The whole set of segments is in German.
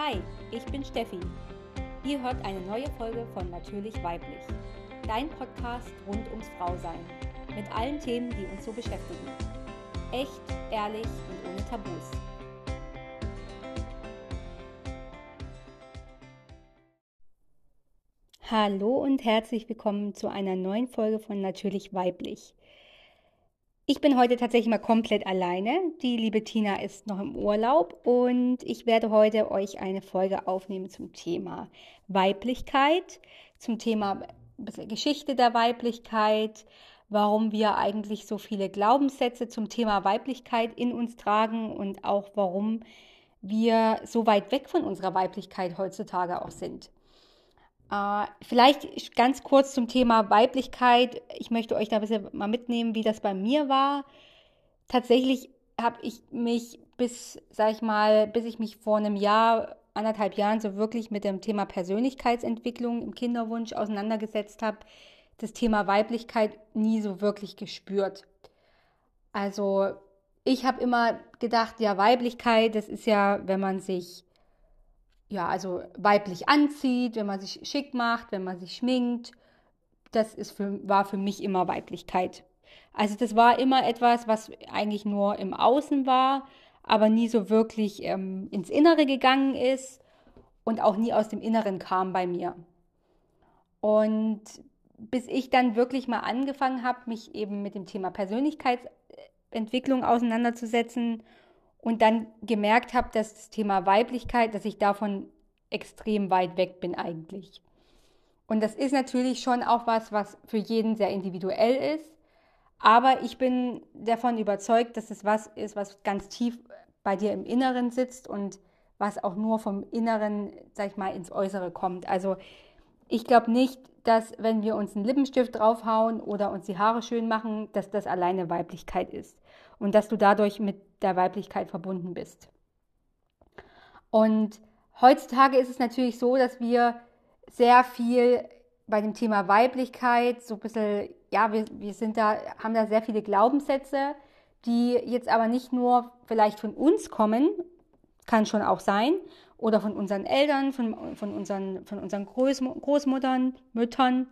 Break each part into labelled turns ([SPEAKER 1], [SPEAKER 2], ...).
[SPEAKER 1] Hi, ich bin Steffi. Ihr hört eine neue Folge von Natürlich Weiblich, dein Podcast rund ums Frausein, mit allen Themen, die uns so beschäftigen. Echt, ehrlich und ohne Tabus. Hallo und herzlich willkommen zu einer neuen Folge von Natürlich Weiblich. Ich bin heute tatsächlich mal komplett alleine. Die liebe Tina ist noch im Urlaub und ich werde heute euch eine Folge aufnehmen zum Thema Weiblichkeit, zum Thema Geschichte der Weiblichkeit, warum wir eigentlich so viele Glaubenssätze zum Thema Weiblichkeit in uns tragen und auch warum wir so weit weg von unserer Weiblichkeit heutzutage auch sind. Äh, vielleicht ganz kurz zum Thema Weiblichkeit. Ich möchte euch da ein bisschen mal mitnehmen, wie das bei mir war. Tatsächlich habe ich mich bis, sag ich mal, bis ich mich vor einem Jahr, anderthalb Jahren so wirklich mit dem Thema Persönlichkeitsentwicklung im Kinderwunsch auseinandergesetzt habe, das Thema Weiblichkeit nie so wirklich gespürt. Also ich habe immer gedacht, ja, Weiblichkeit, das ist ja, wenn man sich ja, also weiblich anzieht, wenn man sich schick macht, wenn man sich schminkt. Das ist für, war für mich immer Weiblichkeit. Also das war immer etwas, was eigentlich nur im Außen war, aber nie so wirklich ähm, ins Innere gegangen ist und auch nie aus dem Inneren kam bei mir. Und bis ich dann wirklich mal angefangen habe, mich eben mit dem Thema Persönlichkeitsentwicklung auseinanderzusetzen und dann gemerkt habe, dass das Thema Weiblichkeit, dass ich davon extrem weit weg bin eigentlich. Und das ist natürlich schon auch was, was für jeden sehr individuell ist. Aber ich bin davon überzeugt, dass es was ist, was ganz tief bei dir im Inneren sitzt und was auch nur vom Inneren, sag ich mal, ins Äußere kommt. Also ich glaube nicht, dass wenn wir uns einen Lippenstift draufhauen oder uns die Haare schön machen, dass das alleine Weiblichkeit ist und dass du dadurch mit der Weiblichkeit verbunden bist. Und heutzutage ist es natürlich so, dass wir sehr viel bei dem Thema Weiblichkeit so ein bisschen, ja, wir, wir sind da, haben da sehr viele Glaubenssätze, die jetzt aber nicht nur vielleicht von uns kommen, kann schon auch sein, oder von unseren Eltern, von, von unseren, von unseren Groß, Großmuttern, Müttern,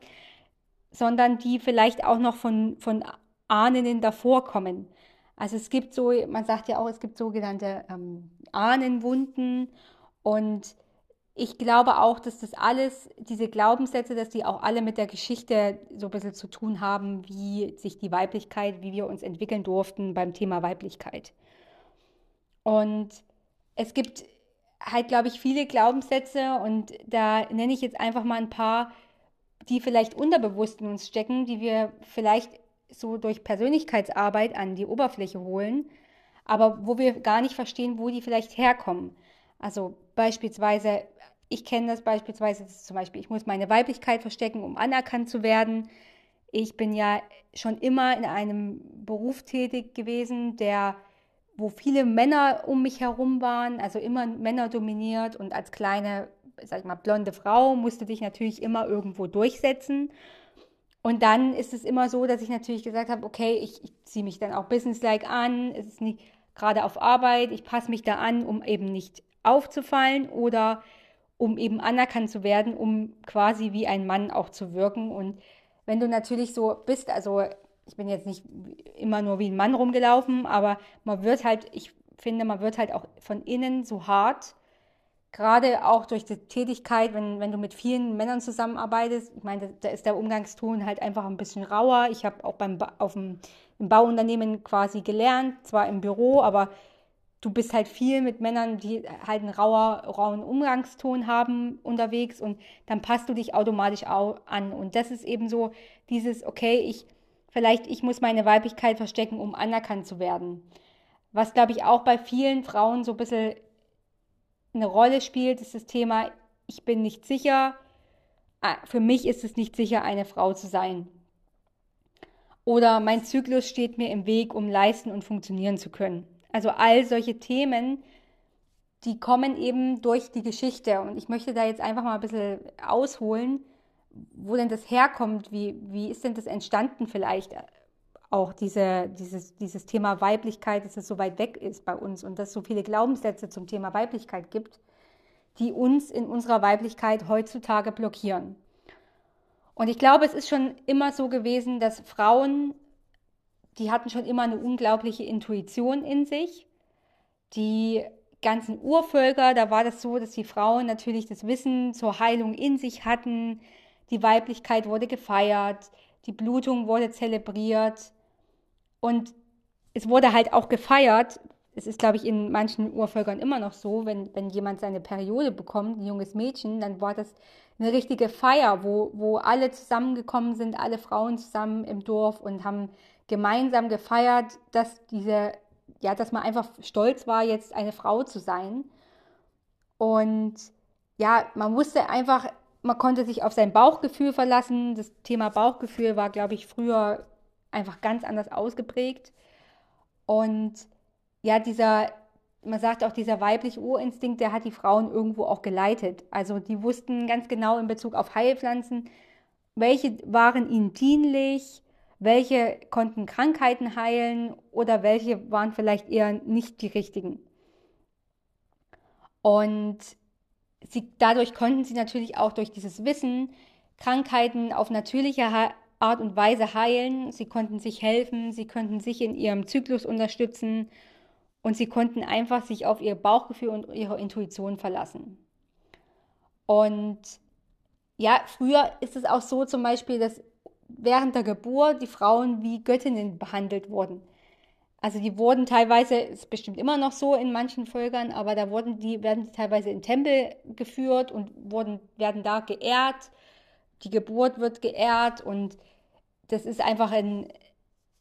[SPEAKER 1] sondern die vielleicht auch noch von, von Ahnen davor kommen. Also es gibt so, man sagt ja auch, es gibt sogenannte ähm, Ahnenwunden und ich glaube auch, dass das alles, diese Glaubenssätze, dass die auch alle mit der Geschichte so ein bisschen zu tun haben, wie sich die Weiblichkeit, wie wir uns entwickeln durften beim Thema Weiblichkeit. Und es gibt halt, glaube ich, viele Glaubenssätze und da nenne ich jetzt einfach mal ein paar, die vielleicht unterbewusst in uns stecken, die wir vielleicht so durch Persönlichkeitsarbeit an die Oberfläche holen, aber wo wir gar nicht verstehen, wo die vielleicht herkommen. Also beispielsweise, ich kenne das beispielsweise, das zum Beispiel, ich muss meine Weiblichkeit verstecken, um anerkannt zu werden. Ich bin ja schon immer in einem Beruf tätig gewesen, der, wo viele Männer um mich herum waren, also immer Männer dominiert und als kleine, sag ich mal, blonde Frau musste dich natürlich immer irgendwo durchsetzen. Und dann ist es immer so, dass ich natürlich gesagt habe, okay, ich, ich ziehe mich dann auch businesslike an, es ist nicht gerade auf Arbeit, ich passe mich da an, um eben nicht aufzufallen oder um eben anerkannt zu werden, um quasi wie ein Mann auch zu wirken. Und wenn du natürlich so bist, also ich bin jetzt nicht immer nur wie ein Mann rumgelaufen, aber man wird halt, ich finde, man wird halt auch von innen so hart gerade auch durch die Tätigkeit, wenn, wenn du mit vielen Männern zusammenarbeitest, ich meine, da ist der Umgangston halt einfach ein bisschen rauer. Ich habe auch beim auf dem, im Bauunternehmen quasi gelernt, zwar im Büro, aber du bist halt viel mit Männern, die halt einen rauer, rauen Umgangston haben unterwegs und dann passt du dich automatisch auch an. Und das ist eben so dieses, okay, ich, vielleicht ich muss meine Weiblichkeit verstecken, um anerkannt zu werden. Was, glaube ich, auch bei vielen Frauen so ein bisschen eine Rolle spielt, ist das Thema, ich bin nicht sicher, ah, für mich ist es nicht sicher, eine Frau zu sein. Oder mein Zyklus steht mir im Weg, um leisten und funktionieren zu können. Also all solche Themen, die kommen eben durch die Geschichte. Und ich möchte da jetzt einfach mal ein bisschen ausholen, wo denn das herkommt, wie, wie ist denn das entstanden vielleicht auch diese, dieses, dieses Thema Weiblichkeit, dass es so weit weg ist bei uns und dass es so viele Glaubenssätze zum Thema Weiblichkeit gibt, die uns in unserer Weiblichkeit heutzutage blockieren. Und ich glaube, es ist schon immer so gewesen, dass Frauen, die hatten schon immer eine unglaubliche Intuition in sich. Die ganzen Urvölker, da war das so, dass die Frauen natürlich das Wissen zur Heilung in sich hatten. Die Weiblichkeit wurde gefeiert, die Blutung wurde zelebriert und es wurde halt auch gefeiert. Es ist, glaube ich, in manchen Urvölkern immer noch so, wenn, wenn jemand seine Periode bekommt, ein junges Mädchen, dann war das eine richtige Feier, wo, wo alle zusammengekommen sind, alle Frauen zusammen im Dorf und haben gemeinsam gefeiert, dass diese, ja, dass man einfach stolz war, jetzt eine Frau zu sein. Und ja, man wusste einfach, man konnte sich auf sein Bauchgefühl verlassen. Das Thema Bauchgefühl war, glaube ich, früher einfach ganz anders ausgeprägt. Und ja, dieser man sagt auch, dieser weibliche Urinstinkt, der hat die Frauen irgendwo auch geleitet. Also die wussten ganz genau in Bezug auf Heilpflanzen, welche waren ihnen dienlich, welche konnten Krankheiten heilen oder welche waren vielleicht eher nicht die richtigen. Und sie, dadurch konnten sie natürlich auch durch dieses Wissen Krankheiten auf natürliche Art und Weise heilen. Sie konnten sich helfen, sie konnten sich in ihrem Zyklus unterstützen und sie konnten einfach sich auf ihr Bauchgefühl und ihre Intuition verlassen. Und ja, früher ist es auch so zum Beispiel, dass während der Geburt die Frauen wie Göttinnen behandelt wurden. Also die wurden teilweise, ist bestimmt immer noch so in manchen Völkern, aber da wurden die, werden die teilweise in Tempel geführt und wurden, werden da geehrt. Die Geburt wird geehrt und das ist einfach ein,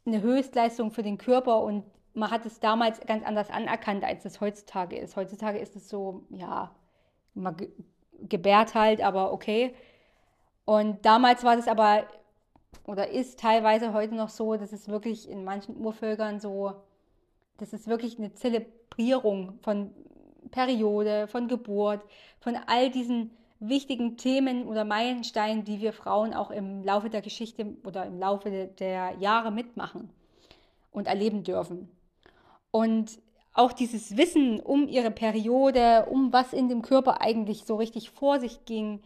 [SPEAKER 1] eine Höchstleistung für den Körper und man hat es damals ganz anders anerkannt, als es heutzutage ist. Heutzutage ist es so, ja, man gebärt halt, aber okay. Und damals war das aber, oder ist teilweise heute noch so, dass es wirklich in manchen Urvölkern so, das ist wirklich eine Zelebrierung von Periode, von Geburt, von all diesen wichtigen Themen oder Meilensteinen, die wir Frauen auch im Laufe der Geschichte oder im Laufe der Jahre mitmachen und erleben dürfen. Und auch dieses Wissen um ihre Periode, um was in dem Körper eigentlich so richtig vor sich ging,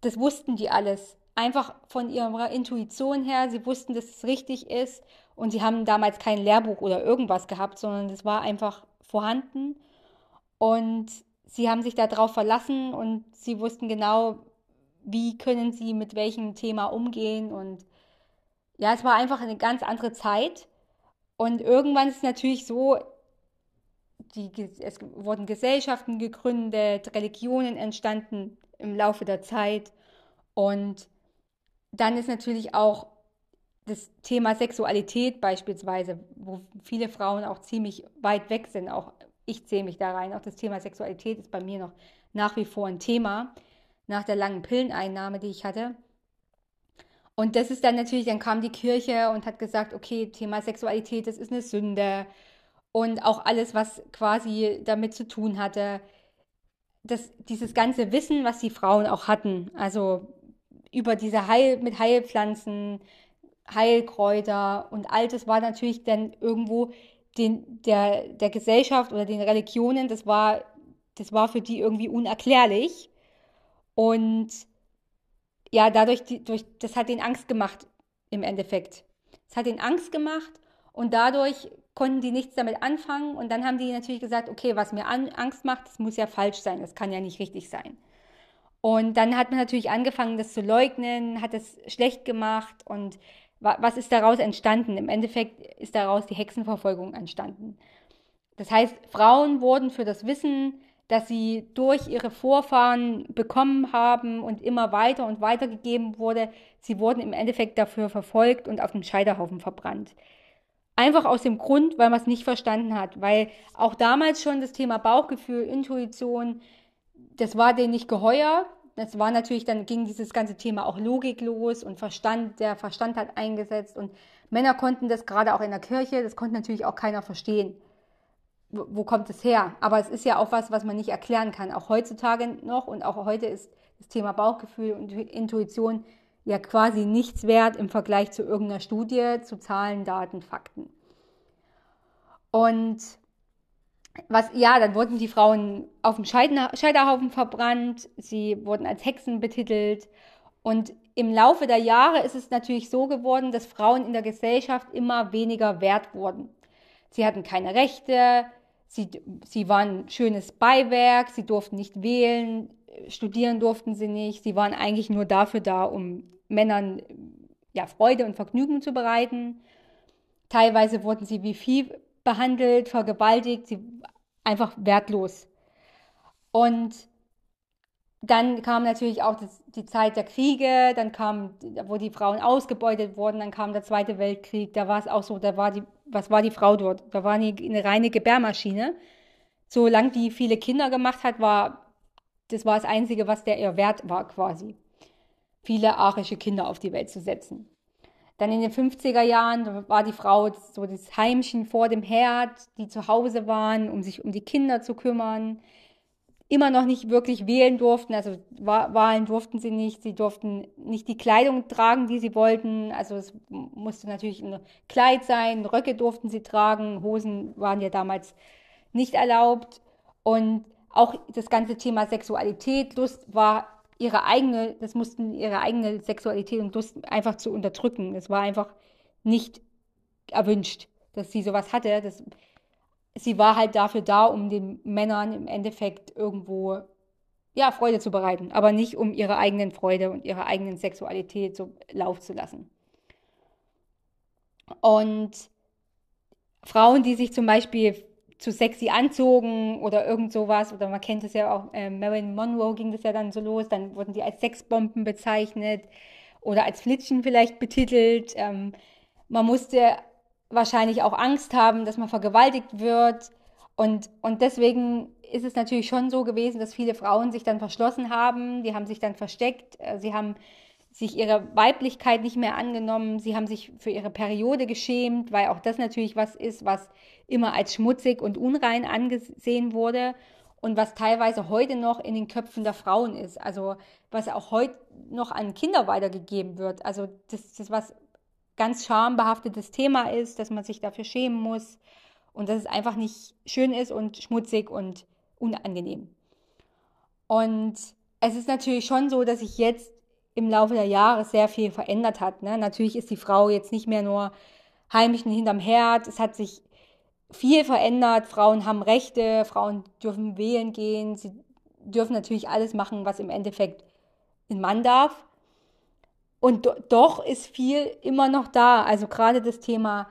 [SPEAKER 1] das wussten die alles. Einfach von ihrer Intuition her, sie wussten, dass es richtig ist und sie haben damals kein Lehrbuch oder irgendwas gehabt, sondern es war einfach vorhanden und sie haben sich darauf verlassen und sie wussten genau, wie können sie mit welchem Thema umgehen und ja, es war einfach eine ganz andere Zeit und irgendwann ist es natürlich so, die, es wurden Gesellschaften gegründet, Religionen entstanden im Laufe der Zeit. Und dann ist natürlich auch das Thema Sexualität beispielsweise, wo viele Frauen auch ziemlich weit weg sind. Auch ich zähle mich da rein. Auch das Thema Sexualität ist bei mir noch nach wie vor ein Thema nach der langen Pilleneinnahme, die ich hatte. Und das ist dann natürlich, dann kam die Kirche und hat gesagt, okay, Thema Sexualität, das ist eine Sünde. Und auch alles, was quasi damit zu tun hatte, das, dieses ganze Wissen, was die Frauen auch hatten, also über diese Heil, mit Heilpflanzen, Heilkräuter und all das war natürlich dann irgendwo den, der, der Gesellschaft oder den Religionen, das war, das war für die irgendwie unerklärlich. Und ja, dadurch, durch, das hat ihnen Angst gemacht im Endeffekt. Es hat ihnen Angst gemacht und dadurch konnten die nichts damit anfangen und dann haben die natürlich gesagt, okay, was mir an, Angst macht, das muss ja falsch sein, das kann ja nicht richtig sein. Und dann hat man natürlich angefangen, das zu leugnen, hat es schlecht gemacht und was ist daraus entstanden? Im Endeffekt ist daraus die Hexenverfolgung entstanden. Das heißt, Frauen wurden für das Wissen das sie durch ihre Vorfahren bekommen haben und immer weiter und weiter gegeben wurde. Sie wurden im Endeffekt dafür verfolgt und auf dem Scheiterhaufen verbrannt. Einfach aus dem Grund, weil man es nicht verstanden hat, weil auch damals schon das Thema Bauchgefühl, Intuition, das war denen nicht geheuer. Das war natürlich, dann ging dieses ganze Thema auch Logik los und Verstand, der Verstand hat eingesetzt und Männer konnten das gerade auch in der Kirche, das konnte natürlich auch keiner verstehen wo kommt es her? Aber es ist ja auch was, was man nicht erklären kann. Auch heutzutage noch und auch heute ist das Thema Bauchgefühl und Intuition ja quasi nichts wert im Vergleich zu irgendeiner Studie, zu Zahlen, Daten, Fakten. Und was, ja, dann wurden die Frauen auf dem Scheiterhaufen verbrannt, sie wurden als Hexen betitelt und im Laufe der Jahre ist es natürlich so geworden, dass Frauen in der Gesellschaft immer weniger wert wurden. Sie hatten keine Rechte, sie, sie waren schönes Beiwerk, sie durften nicht wählen, studieren durften sie nicht, sie waren eigentlich nur dafür da, um Männern ja, Freude und Vergnügen zu bereiten. Teilweise wurden sie wie Vieh behandelt, vergewaltigt, sie einfach wertlos. Und dann kam natürlich auch das, die Zeit der Kriege, dann kam, wo die Frauen ausgebeutet wurden, dann kam der Zweite Weltkrieg, da war es auch so, da war die, was war die Frau dort? Da war eine, eine reine Gebärmaschine. Solange die viele Kinder gemacht hat, war, das war das Einzige, was der ihr wert war quasi. Viele arische Kinder auf die Welt zu setzen. Dann in den 50er Jahren war die Frau so das Heimchen vor dem Herd, die zu Hause waren, um sich um die Kinder zu kümmern immer noch nicht wirklich wählen durften. Also Wahlen durften sie nicht. Sie durften nicht die Kleidung tragen, die sie wollten. Also es musste natürlich ein Kleid sein. Röcke durften sie tragen. Hosen waren ja damals nicht erlaubt. Und auch das ganze Thema Sexualität, Lust war ihre eigene, das mussten ihre eigene Sexualität und Lust einfach zu unterdrücken. Das war einfach nicht erwünscht, dass sie sowas hatte. Das sie war halt dafür da, um den Männern im Endeffekt irgendwo ja, Freude zu bereiten, aber nicht um ihre eigenen Freude und ihre eigenen Sexualität so laufen zu lassen. Und Frauen, die sich zum Beispiel zu sexy anzogen oder irgend sowas, oder man kennt es ja auch, äh, Marilyn Monroe ging das ja dann so los, dann wurden die als Sexbomben bezeichnet oder als Flitschen vielleicht betitelt. Ähm, man musste wahrscheinlich auch Angst haben, dass man vergewaltigt wird. Und, und deswegen ist es natürlich schon so gewesen, dass viele Frauen sich dann verschlossen haben, die haben sich dann versteckt, äh, sie haben sich ihrer Weiblichkeit nicht mehr angenommen, sie haben sich für ihre Periode geschämt, weil auch das natürlich was ist, was immer als schmutzig und unrein angesehen wurde und was teilweise heute noch in den Köpfen der Frauen ist, also was auch heute noch an Kinder weitergegeben wird. Also das, das was ganz schambehaftetes Thema ist, dass man sich dafür schämen muss und dass es einfach nicht schön ist und schmutzig und unangenehm. Und es ist natürlich schon so, dass sich jetzt im Laufe der Jahre sehr viel verändert hat. Ne? Natürlich ist die Frau jetzt nicht mehr nur Heimchen hinterm Herd. Es hat sich viel verändert. Frauen haben Rechte, Frauen dürfen wählen gehen, sie dürfen natürlich alles machen, was im Endeffekt ein Mann darf. Und do doch ist viel immer noch da. Also gerade das Thema,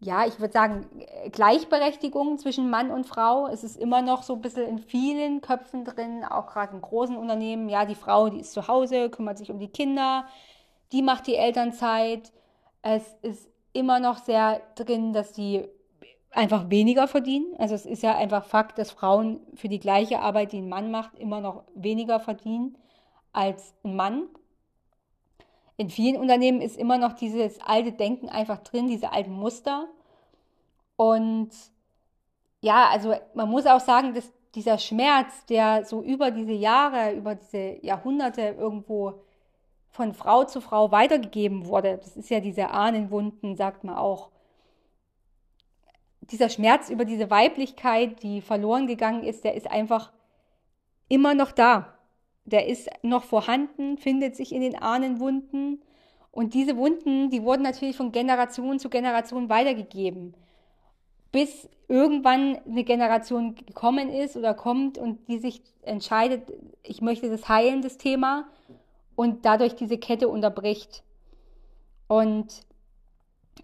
[SPEAKER 1] ja, ich würde sagen, Gleichberechtigung zwischen Mann und Frau. Es ist immer noch so ein bisschen in vielen Köpfen drin, auch gerade in großen Unternehmen. Ja, die Frau, die ist zu Hause, kümmert sich um die Kinder, die macht die Elternzeit. Es ist immer noch sehr drin, dass sie einfach weniger verdienen. Also es ist ja einfach Fakt, dass Frauen für die gleiche Arbeit, die ein Mann macht, immer noch weniger verdienen als ein Mann in vielen Unternehmen ist immer noch dieses alte Denken einfach drin, diese alten Muster. Und ja, also man muss auch sagen, dass dieser Schmerz, der so über diese Jahre, über diese Jahrhunderte irgendwo von Frau zu Frau weitergegeben wurde, das ist ja diese Ahnenwunden, sagt man auch. Dieser Schmerz über diese Weiblichkeit, die verloren gegangen ist, der ist einfach immer noch da der ist noch vorhanden, findet sich in den Ahnenwunden. Und diese Wunden, die wurden natürlich von Generation zu Generation weitergegeben, bis irgendwann eine Generation gekommen ist oder kommt und die sich entscheidet, ich möchte das heilen, das Thema, und dadurch diese Kette unterbricht. Und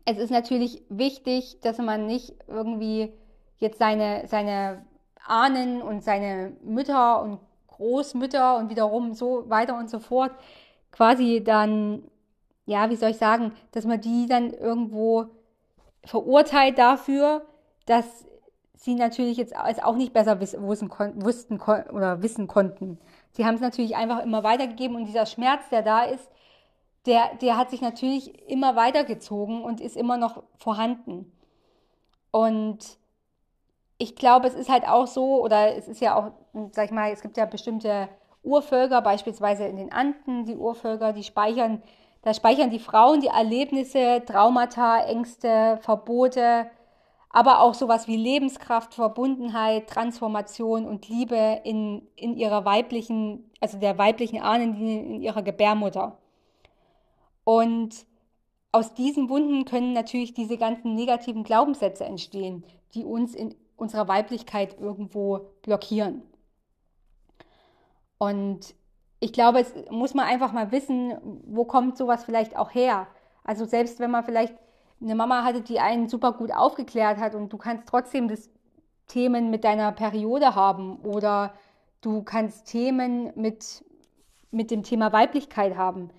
[SPEAKER 1] es ist natürlich wichtig, dass man nicht irgendwie jetzt seine, seine Ahnen und seine Mütter und Großmütter und wiederum so weiter und so fort, quasi dann, ja, wie soll ich sagen, dass man die dann irgendwo verurteilt dafür, dass sie natürlich jetzt auch nicht besser wissen, wussten oder wissen konnten. Sie haben es natürlich einfach immer weitergegeben und dieser Schmerz, der da ist, der, der hat sich natürlich immer weitergezogen und ist immer noch vorhanden. Und ich glaube, es ist halt auch so, oder es ist ja auch, sag ich mal, es gibt ja bestimmte Urvölker, beispielsweise in den Anden, die Urvölker, die speichern, da speichern die Frauen die Erlebnisse, Traumata, Ängste, Verbote aber auch sowas wie Lebenskraft, Verbundenheit, Transformation und Liebe in, in ihrer weiblichen, also der weiblichen Ahnenlinie in ihrer Gebärmutter. Und aus diesen Wunden können natürlich diese ganzen negativen Glaubenssätze entstehen, die uns in unserer Weiblichkeit irgendwo blockieren. Und ich glaube, es muss man einfach mal wissen, wo kommt sowas vielleicht auch her. Also selbst wenn man vielleicht eine Mama hatte, die einen super gut aufgeklärt hat und du kannst trotzdem das Themen mit deiner Periode haben oder du kannst Themen mit, mit dem Thema Weiblichkeit haben.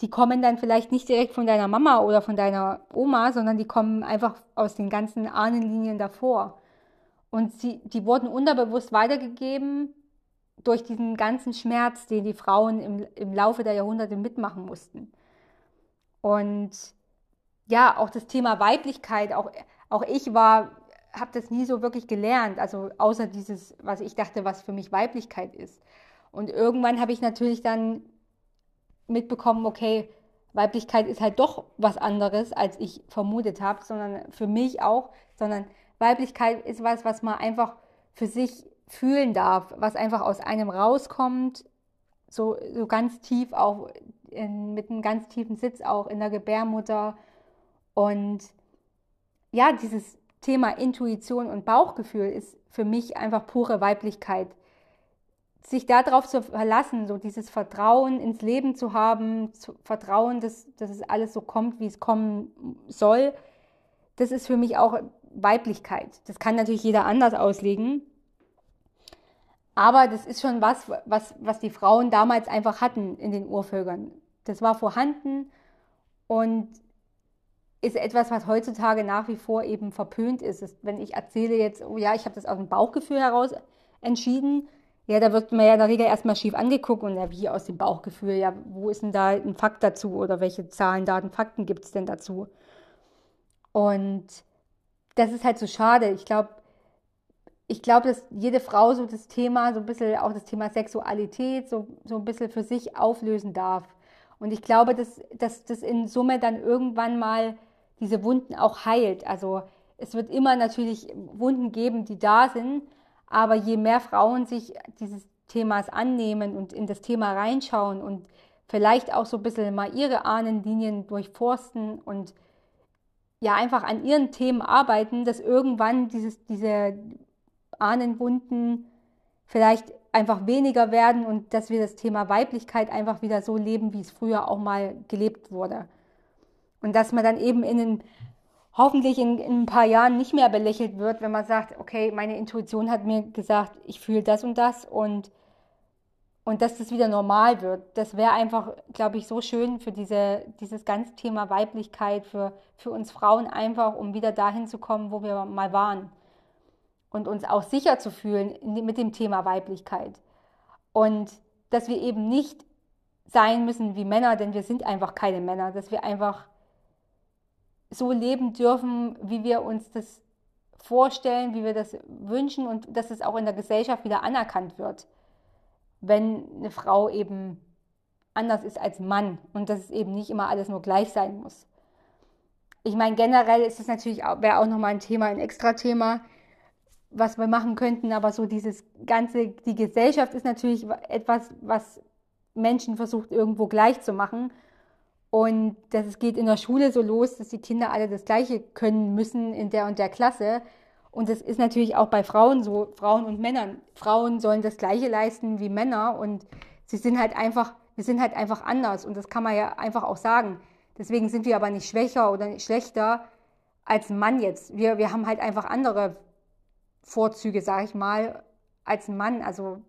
[SPEAKER 1] Die kommen dann vielleicht nicht direkt von deiner Mama oder von deiner Oma, sondern die kommen einfach aus den ganzen Ahnenlinien davor. Und sie, die wurden unterbewusst weitergegeben durch diesen ganzen Schmerz, den die Frauen im, im Laufe der Jahrhunderte mitmachen mussten. Und ja, auch das Thema Weiblichkeit, auch, auch ich war, habe das nie so wirklich gelernt, also außer dieses, was ich dachte, was für mich Weiblichkeit ist. Und irgendwann habe ich natürlich dann mitbekommen, okay, Weiblichkeit ist halt doch was anderes, als ich vermutet habe, sondern für mich auch, sondern Weiblichkeit ist was, was man einfach für sich fühlen darf, was einfach aus einem rauskommt, so, so ganz tief auch, in, mit einem ganz tiefen Sitz auch in der Gebärmutter und ja, dieses Thema Intuition und Bauchgefühl ist für mich einfach pure Weiblichkeit. Sich darauf zu verlassen, so dieses Vertrauen ins Leben zu haben, zu Vertrauen, dass, dass es alles so kommt, wie es kommen soll, das ist für mich auch Weiblichkeit. Das kann natürlich jeder anders auslegen. Aber das ist schon was, was, was die Frauen damals einfach hatten in den Urvölkern. Das war vorhanden und ist etwas, was heutzutage nach wie vor eben verpönt ist. ist wenn ich erzähle jetzt, oh ja, ich habe das aus dem Bauchgefühl heraus entschieden, ja, da wird man ja in der Regel erstmal schief angeguckt und ja, wie aus dem Bauchgefühl, ja, wo ist denn da ein Fakt dazu oder welche Zahlen, Daten, Fakten gibt es denn dazu? Und das ist halt so schade. Ich glaube, ich glaube, dass jede Frau so das Thema, so ein bisschen auch das Thema Sexualität, so, so ein bisschen für sich auflösen darf. Und ich glaube, dass, dass das in Summe dann irgendwann mal diese Wunden auch heilt. Also es wird immer natürlich Wunden geben, die da sind, aber je mehr Frauen sich dieses Themas annehmen und in das Thema reinschauen und vielleicht auch so ein bisschen mal ihre Ahnenlinien durchforsten und ja einfach an ihren Themen arbeiten, dass irgendwann dieses, diese Ahnenwunden vielleicht einfach weniger werden und dass wir das Thema Weiblichkeit einfach wieder so leben, wie es früher auch mal gelebt wurde. Und dass man dann eben in den, hoffentlich in, in, ein paar Jahren nicht mehr belächelt wird, wenn man sagt, okay, meine Intuition hat mir gesagt, ich fühle das und das und, und dass das wieder normal wird. Das wäre einfach, glaube ich, so schön für diese, dieses ganze Thema Weiblichkeit, für, für uns Frauen einfach, um wieder dahin zu kommen, wo wir mal waren. Und uns auch sicher zu fühlen mit dem Thema Weiblichkeit. Und dass wir eben nicht sein müssen wie Männer, denn wir sind einfach keine Männer, dass wir einfach so leben dürfen, wie wir uns das vorstellen, wie wir das wünschen und dass es auch in der Gesellschaft wieder anerkannt wird, wenn eine Frau eben anders ist als Mann und dass es eben nicht immer alles nur gleich sein muss. Ich meine, generell ist es natürlich auch, auch nochmal ein Thema, ein extra Thema, was wir machen könnten, aber so dieses ganze, die Gesellschaft ist natürlich etwas, was Menschen versucht irgendwo gleich zu machen und das geht in der Schule so los, dass die Kinder alle das Gleiche können müssen in der und der Klasse. Und das ist natürlich auch bei Frauen so, Frauen und Männern. Frauen sollen das Gleiche leisten wie Männer und sie sind halt einfach, wir sind halt einfach anders und das kann man ja einfach auch sagen. Deswegen sind wir aber nicht schwächer oder nicht schlechter als ein Mann jetzt. Wir, wir haben halt einfach andere Vorzüge, sage ich mal, als ein Mann. Also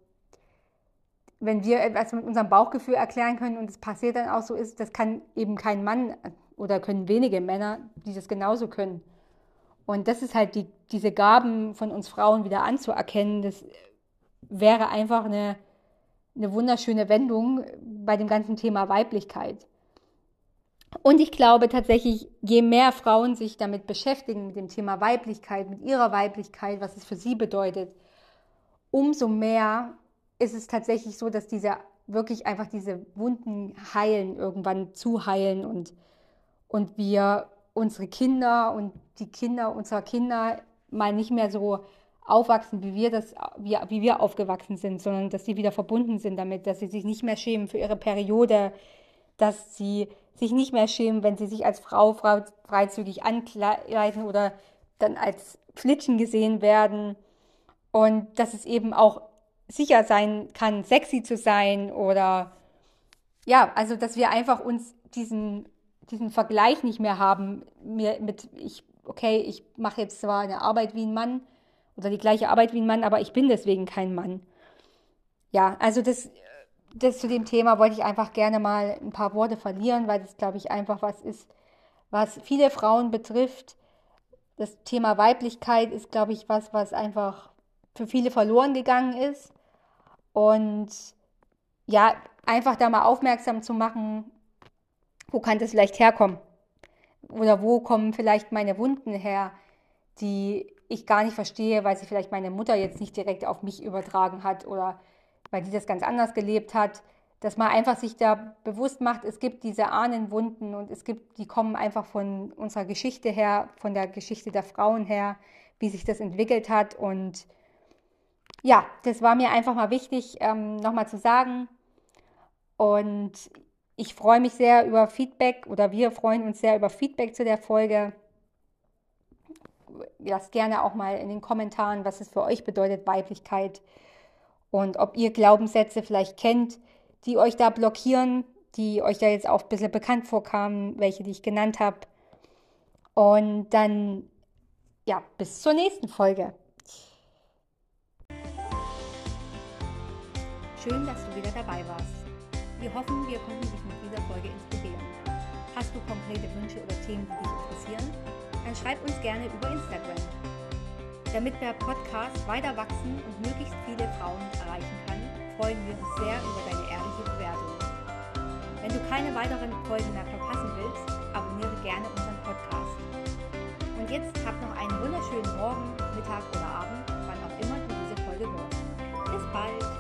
[SPEAKER 1] wenn wir etwas mit unserem Bauchgefühl erklären können und es passiert dann auch so ist, das kann eben kein Mann oder können wenige Männer, die das genauso können. Und das ist halt die, diese Gaben von uns Frauen wieder anzuerkennen, das wäre einfach eine, eine wunderschöne Wendung bei dem ganzen Thema Weiblichkeit. Und ich glaube tatsächlich, je mehr Frauen sich damit beschäftigen, mit dem Thema Weiblichkeit, mit ihrer Weiblichkeit, was es für sie bedeutet, umso mehr ist es tatsächlich so, dass diese wirklich einfach diese Wunden heilen, irgendwann zu heilen und, und wir unsere Kinder und die Kinder unserer Kinder mal nicht mehr so aufwachsen, wie wir das, wie, wie wir aufgewachsen sind, sondern dass sie wieder verbunden sind damit, dass sie sich nicht mehr schämen für ihre Periode, dass sie sich nicht mehr schämen, wenn sie sich als Frau, freizügig ankleiden oder dann als Flitschen gesehen werden. Und dass es eben auch sicher sein kann, sexy zu sein oder ja, also dass wir einfach uns diesen, diesen Vergleich nicht mehr haben mit, ich, okay, ich mache jetzt zwar eine Arbeit wie ein Mann oder die gleiche Arbeit wie ein Mann, aber ich bin deswegen kein Mann. Ja, also das, das zu dem Thema wollte ich einfach gerne mal ein paar Worte verlieren, weil das, glaube ich, einfach was ist, was viele Frauen betrifft. Das Thema Weiblichkeit ist, glaube ich, was, was einfach für viele verloren gegangen ist. Und ja, einfach da mal aufmerksam zu machen, wo kann das vielleicht herkommen? Oder wo kommen vielleicht meine Wunden her, die ich gar nicht verstehe, weil sie vielleicht meine Mutter jetzt nicht direkt auf mich übertragen hat oder weil die das ganz anders gelebt hat. Dass man einfach sich da bewusst macht, es gibt diese Ahnenwunden und es gibt, die kommen einfach von unserer Geschichte her, von der Geschichte der Frauen her, wie sich das entwickelt hat. Und ja, das war mir einfach mal wichtig, ähm, nochmal zu sagen. Und ich freue mich sehr über Feedback oder wir freuen uns sehr über Feedback zu der Folge. Lasst gerne auch mal in den Kommentaren, was es für euch bedeutet, Weiblichkeit. Und ob ihr Glaubenssätze vielleicht kennt, die euch da blockieren, die euch da jetzt auch ein bisschen bekannt vorkamen, welche, die ich genannt habe. Und dann, ja, bis zur nächsten Folge. Schön, dass du wieder dabei warst. Wir hoffen, wir konnten dich mit dieser Folge inspirieren. Hast du konkrete Wünsche oder Themen, die dich interessieren? Dann schreib uns gerne über Instagram. Damit der Podcast weiter wachsen und möglichst viele Frauen erreichen kann, freuen wir uns sehr über deine ehrliche Bewertung. Wenn du keine weiteren Folgen mehr verpassen willst, abonniere gerne unseren Podcast. Und jetzt hab noch einen wunderschönen Morgen, Mittag oder Abend, wann auch immer du diese Folge hörst. Bis bald!